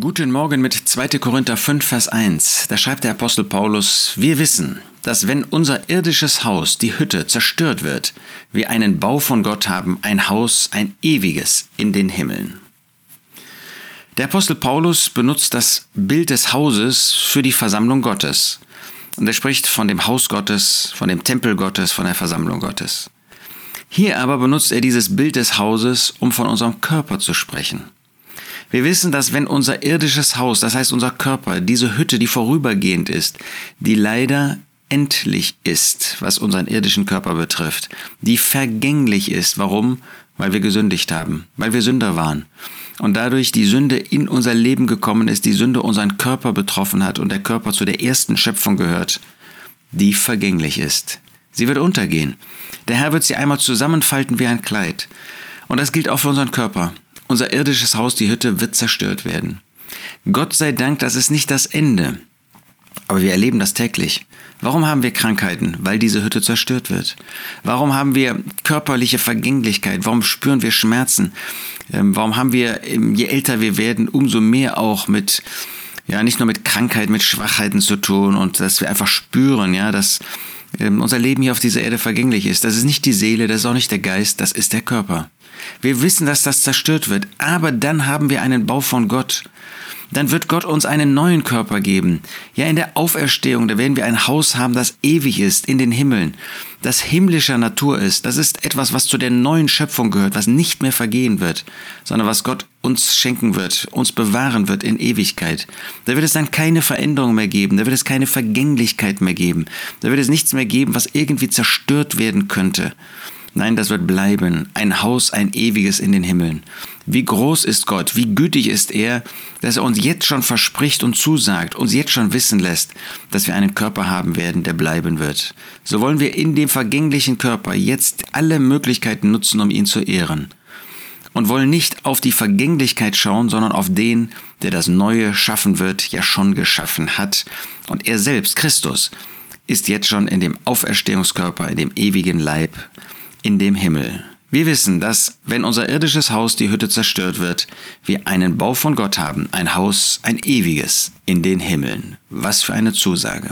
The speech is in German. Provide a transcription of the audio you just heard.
Guten Morgen mit 2. Korinther 5, Vers 1. Da schreibt der Apostel Paulus, wir wissen, dass wenn unser irdisches Haus, die Hütte, zerstört wird, wir einen Bau von Gott haben, ein Haus, ein ewiges in den Himmeln. Der Apostel Paulus benutzt das Bild des Hauses für die Versammlung Gottes. Und er spricht von dem Haus Gottes, von dem Tempel Gottes, von der Versammlung Gottes. Hier aber benutzt er dieses Bild des Hauses, um von unserem Körper zu sprechen. Wir wissen, dass wenn unser irdisches Haus, das heißt unser Körper, diese Hütte, die vorübergehend ist, die leider endlich ist, was unseren irdischen Körper betrifft, die vergänglich ist. Warum? Weil wir gesündigt haben, weil wir Sünder waren. Und dadurch die Sünde in unser Leben gekommen ist, die Sünde unseren Körper betroffen hat und der Körper zu der ersten Schöpfung gehört, die vergänglich ist. Sie wird untergehen. Der Herr wird sie einmal zusammenfalten wie ein Kleid. Und das gilt auch für unseren Körper. Unser irdisches Haus, die Hütte, wird zerstört werden. Gott sei Dank, das ist nicht das Ende. Aber wir erleben das täglich. Warum haben wir Krankheiten? Weil diese Hütte zerstört wird. Warum haben wir körperliche Vergänglichkeit? Warum spüren wir Schmerzen? Ähm, warum haben wir, ähm, je älter wir werden, umso mehr auch mit, ja, nicht nur mit Krankheit, mit Schwachheiten zu tun und dass wir einfach spüren, ja, dass ähm, unser Leben hier auf dieser Erde vergänglich ist. Das ist nicht die Seele, das ist auch nicht der Geist, das ist der Körper. Wir wissen, dass das zerstört wird, aber dann haben wir einen Bau von Gott. Dann wird Gott uns einen neuen Körper geben. Ja, in der Auferstehung, da werden wir ein Haus haben, das ewig ist, in den Himmeln, das himmlischer Natur ist. Das ist etwas, was zu der neuen Schöpfung gehört, was nicht mehr vergehen wird, sondern was Gott uns schenken wird, uns bewahren wird in Ewigkeit. Da wird es dann keine Veränderung mehr geben, da wird es keine Vergänglichkeit mehr geben, da wird es nichts mehr geben, was irgendwie zerstört werden könnte. Nein, das wird bleiben. Ein Haus, ein ewiges in den Himmeln. Wie groß ist Gott, wie gütig ist er, dass er uns jetzt schon verspricht und zusagt, uns jetzt schon wissen lässt, dass wir einen Körper haben werden, der bleiben wird. So wollen wir in dem vergänglichen Körper jetzt alle Möglichkeiten nutzen, um ihn zu ehren. Und wollen nicht auf die Vergänglichkeit schauen, sondern auf den, der das Neue schaffen wird, ja schon geschaffen hat. Und er selbst, Christus, ist jetzt schon in dem Auferstehungskörper, in dem ewigen Leib in dem Himmel. Wir wissen, dass, wenn unser irdisches Haus die Hütte zerstört wird, wir einen Bau von Gott haben, ein Haus, ein ewiges, in den Himmeln. Was für eine Zusage.